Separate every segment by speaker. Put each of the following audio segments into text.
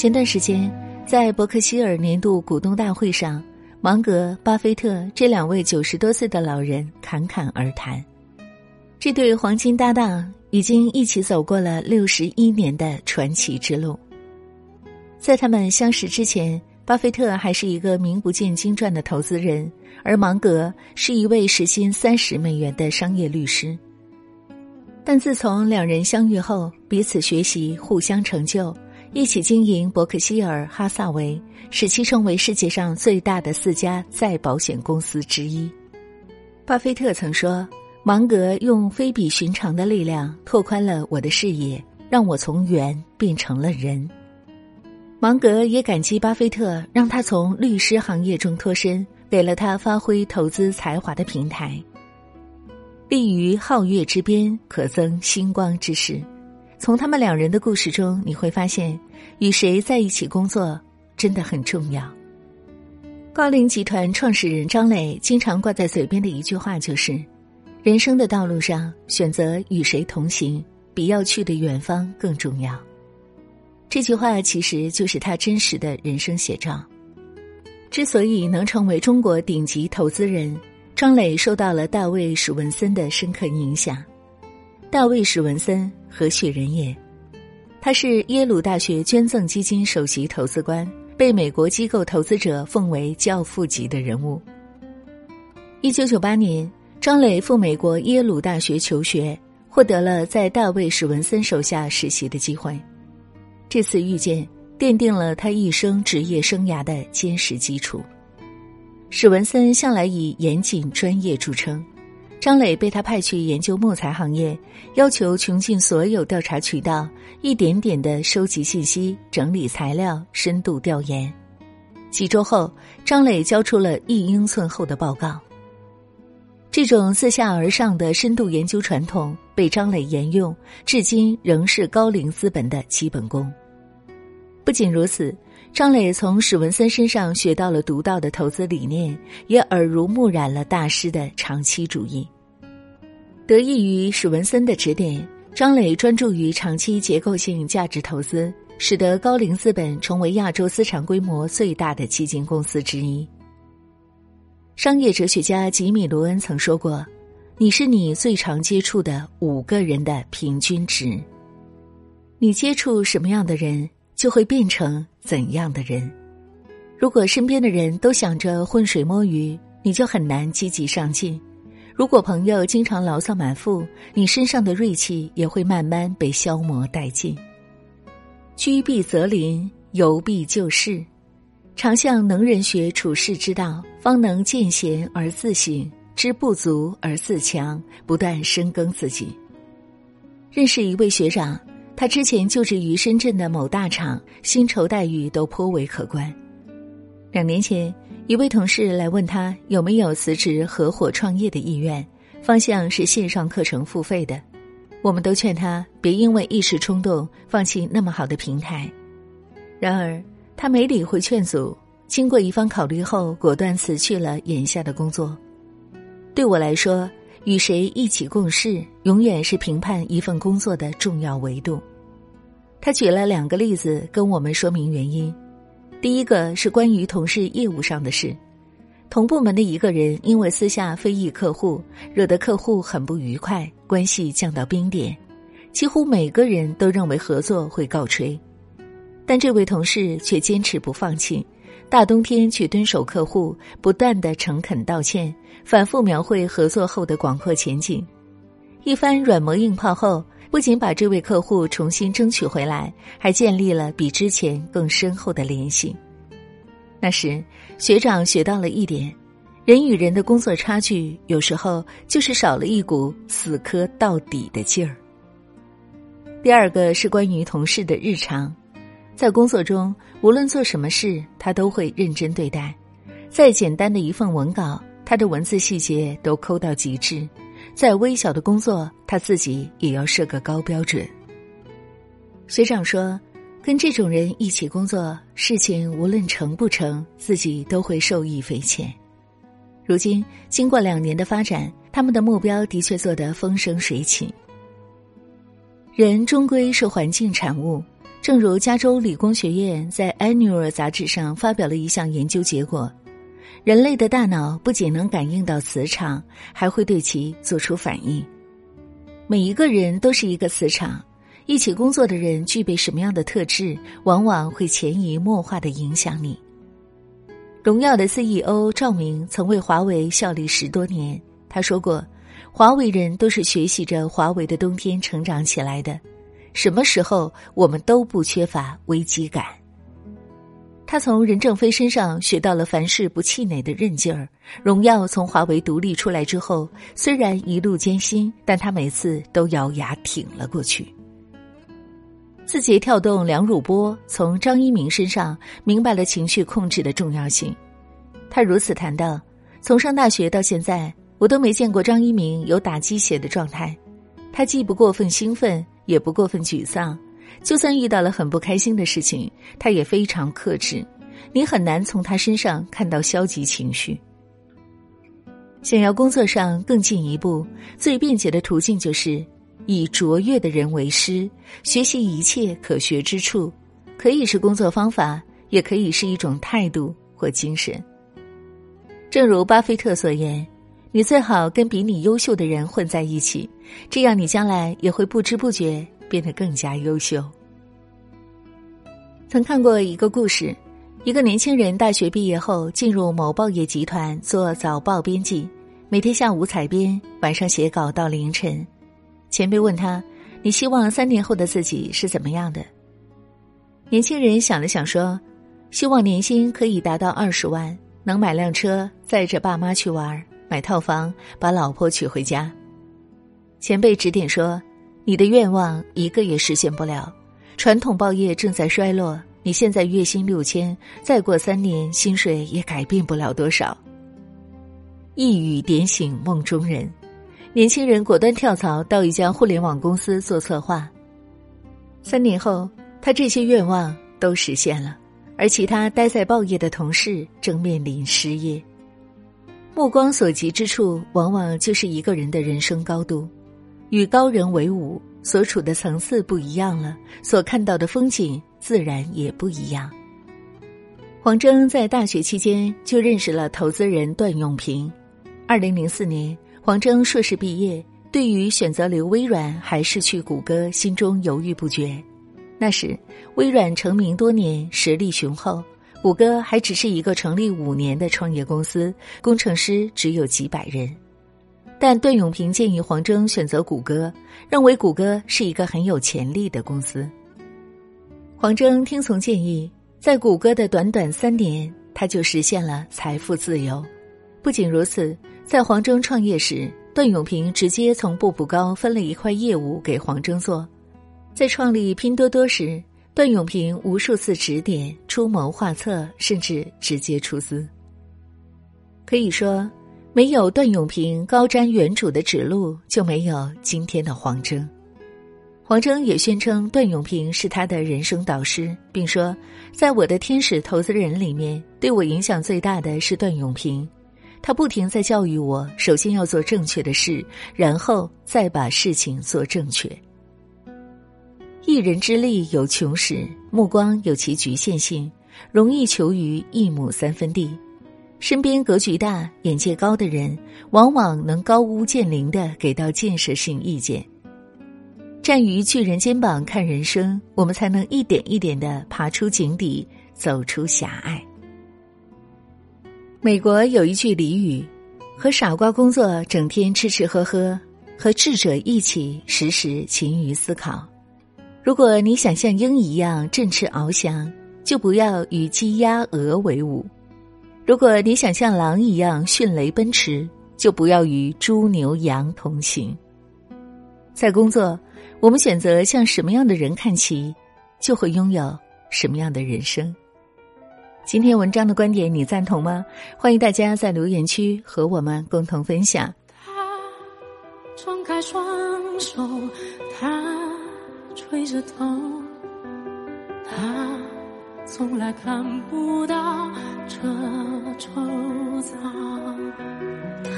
Speaker 1: 前段时间，在伯克希尔年度股东大会上，芒格、巴菲特这两位九十多岁的老人侃侃而谈。这对黄金搭档已经一起走过了六十一年的传奇之路。在他们相识之前，巴菲特还是一个名不见经传的投资人，而芒格是一位时薪三十美元的商业律师。但自从两人相遇后，彼此学习，互相成就，一起经营伯克希尔哈萨维，使其成为世界上最大的四家再保险公司之一。巴菲特曾说：“芒格用非比寻常的力量拓宽了我的视野，让我从猿变成了人。”芒格也感激巴菲特，让他从律师行业中脱身，给了他发挥投资才华的平台。立于皓月之边，可增星光之势。从他们两人的故事中，你会发现，与谁在一起工作真的很重要。高瓴集团创始人张磊经常挂在嘴边的一句话就是：“人生的道路上，选择与谁同行，比要去的远方更重要。”这句话其实就是他真实的人生写照。之所以能成为中国顶级投资人。张磊受到了大卫·史文森的深刻影响。大卫·史文森何许人也？他是耶鲁大学捐赠基金首席投资官，被美国机构投资者奉为教父级的人物。一九九八年，张磊赴美国耶鲁大学求学，获得了在大卫·史文森手下实习的机会。这次遇见，奠定了他一生职业生涯的坚实基础。史文森向来以严谨专业著称，张磊被他派去研究木材行业，要求穷尽所有调查渠道，一点点的收集信息、整理材料、深度调研。几周后，张磊交出了一英寸厚的报告。这种自下而上的深度研究传统被张磊沿用，至今仍是高瓴资本的基本功。不仅如此。张磊从史文森身上学到了独到的投资理念，也耳濡目染了大师的长期主义。得益于史文森的指点，张磊专注于长期结构性价值投资，使得高瓴资本成为亚洲资产规模最大的基金公司之一。商业哲学家吉米·罗恩曾说过：“你是你最常接触的五个人的平均值。你接触什么样的人？”就会变成怎样的人？如果身边的人都想着浑水摸鱼，你就很难积极上进；如果朋友经常牢骚满腹，你身上的锐气也会慢慢被消磨殆尽。居必择邻，游必就事，常向能人学处世之道，方能见贤而自省，知不足而自强，不断深耕自己。认识一位学长。他之前就职于深圳的某大厂，薪酬待遇都颇为可观。两年前，一位同事来问他有没有辞职合伙创业的意愿，方向是线上课程付费的。我们都劝他别因为一时冲动放弃那么好的平台。然而，他没理会劝阻，经过一番考虑后，果断辞去了眼下的工作。对我来说，与谁一起共事，永远是评判一份工作的重要维度。他举了两个例子跟我们说明原因。第一个是关于同事业务上的事，同部门的一个人因为私下非议客户，惹得客户很不愉快，关系降到冰点，几乎每个人都认为合作会告吹，但这位同事却坚持不放弃，大冬天去蹲守客户，不断的诚恳道歉，反复描绘合作后的广阔前景，一番软磨硬泡后。不仅把这位客户重新争取回来，还建立了比之前更深厚的联系。那时，学长学到了一点：人与人的工作差距，有时候就是少了一股死磕到底的劲儿。第二个是关于同事的日常，在工作中，无论做什么事，他都会认真对待。再简单的一份文稿，他的文字细节都抠到极致。再微小的工作，他自己也要设个高标准。学长说，跟这种人一起工作，事情无论成不成，自己都会受益匪浅。如今经过两年的发展，他们的目标的确做得风生水起。人终归是环境产物，正如加州理工学院在《Annual》杂志上发表了一项研究结果：人类的大脑不仅能感应到磁场，还会对其做出反应。每一个人都是一个磁场，一起工作的人具备什么样的特质，往往会潜移默化的影响你。荣耀的 CEO 赵明曾为华为效力十多年，他说过：“华为人都是学习着华为的冬天成长起来的。”什么时候我们都不缺乏危机感。他从任正非身上学到了凡事不气馁的韧劲儿。荣耀从华为独立出来之后，虽然一路艰辛，但他每次都咬牙挺了过去。字节跳动梁汝波从张一鸣身上明白了情绪控制的重要性。他如此谈到：从上大学到现在，我都没见过张一鸣有打鸡血的状态。他既不过分兴奋。也不过分沮丧，就算遇到了很不开心的事情，他也非常克制。你很难从他身上看到消极情绪。想要工作上更进一步，最便捷的途径就是以卓越的人为师，学习一切可学之处，可以是工作方法，也可以是一种态度或精神。正如巴菲特所言。你最好跟比你优秀的人混在一起，这样你将来也会不知不觉变得更加优秀。曾看过一个故事，一个年轻人大学毕业后进入某报业集团做早报编辑，每天下午采编，晚上写稿到凌晨。前辈问他：“你希望三年后的自己是怎么样的？”年轻人想了想说：“希望年薪可以达到二十万，能买辆车载着爸妈去玩。”买套房，把老婆娶回家。前辈指点说：“你的愿望一个也实现不了。传统报业正在衰落，你现在月薪六千，再过三年薪水也改变不了多少。”一语点醒梦中人，年轻人果断跳槽到一家互联网公司做策划。三年后，他这些愿望都实现了，而其他待在报业的同事正面临失业。目光所及之处，往往就是一个人的人生高度。与高人为伍，所处的层次不一样了，所看到的风景自然也不一样。黄峥在大学期间就认识了投资人段永平。二零零四年，黄峥硕士毕业，对于选择留微软还是去谷歌，心中犹豫不决。那时，微软成名多年，实力雄厚。谷歌还只是一个成立五年的创业公司，工程师只有几百人。但段永平建议黄峥选择谷歌，认为谷歌是一个很有潜力的公司。黄峥听从建议，在谷歌的短短三年，他就实现了财富自由。不仅如此，在黄峥创业时，段永平直接从步步高分了一块业务给黄峥做。在创立拼多多时。段永平无数次指点、出谋划策，甚至直接出资。可以说，没有段永平高瞻远瞩的指路，就没有今天的黄峥。黄峥也宣称段永平是他的人生导师，并说，在我的天使投资人里面，对我影响最大的是段永平。他不停在教育我，首先要做正确的事，然后再把事情做正确。一人之力有穷时，目光有其局限性，容易求于一亩三分地。身边格局大、眼界高的人，往往能高屋建瓴的给到建设性意见。站于巨人肩膀看人生，我们才能一点一点的爬出井底，走出狭隘。美国有一句俚语：“和傻瓜工作，整天吃吃喝喝；和智者一起，时时勤于思考。”如果你想像鹰一样振翅翱翔，就不要与鸡鸭鹅为伍；如果你想像狼一样迅雷奔驰，就不要与猪牛羊同行。在工作，我们选择向什么样的人看齐，就会拥有什么样的人生。今天文章的观点你赞同吗？欢迎大家在留言区和我们共同分享。
Speaker 2: 他张开双手，他。垂着头，他从来看不到这惆怅。他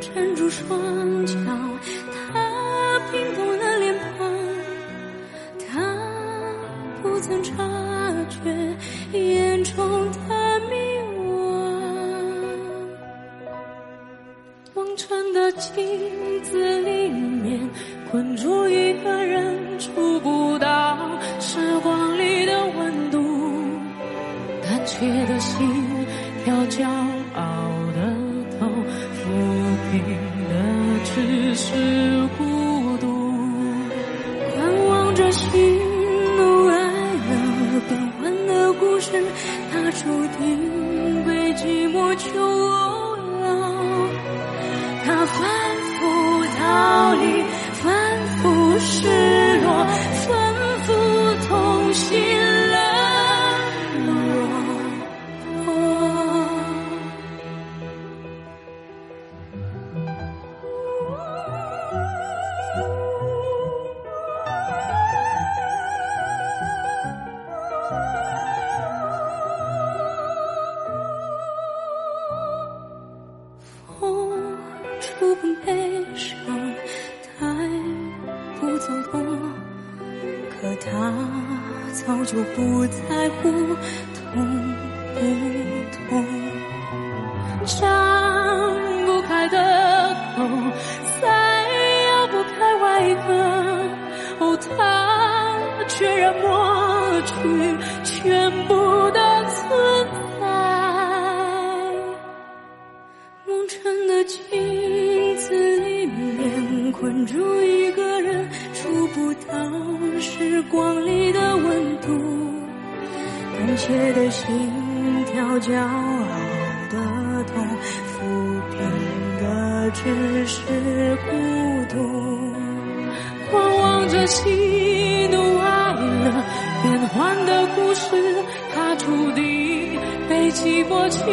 Speaker 2: 撑住双脚，他冰冻了脸庞，他不曾察觉眼中的迷惘。望尘的镜子里面，困住一个人，触不到时光。胆怯的心跳，骄傲的头，抚平的只是孤独。观望着喜怒哀乐变幻的故事，它注定被寂寞囚牢。它反复逃离，反复失落，反复痛心他早就不在乎痛不痛。张不开的口，再咬不开外壳，哦，他却然抹去全部的存在。蒙尘的镜子里面，困住一，到时光里的温度。胆怯的心跳，骄傲的痛，抚平的只是孤独。观望着喜怒哀乐变幻的故事，它注定被寂寞囚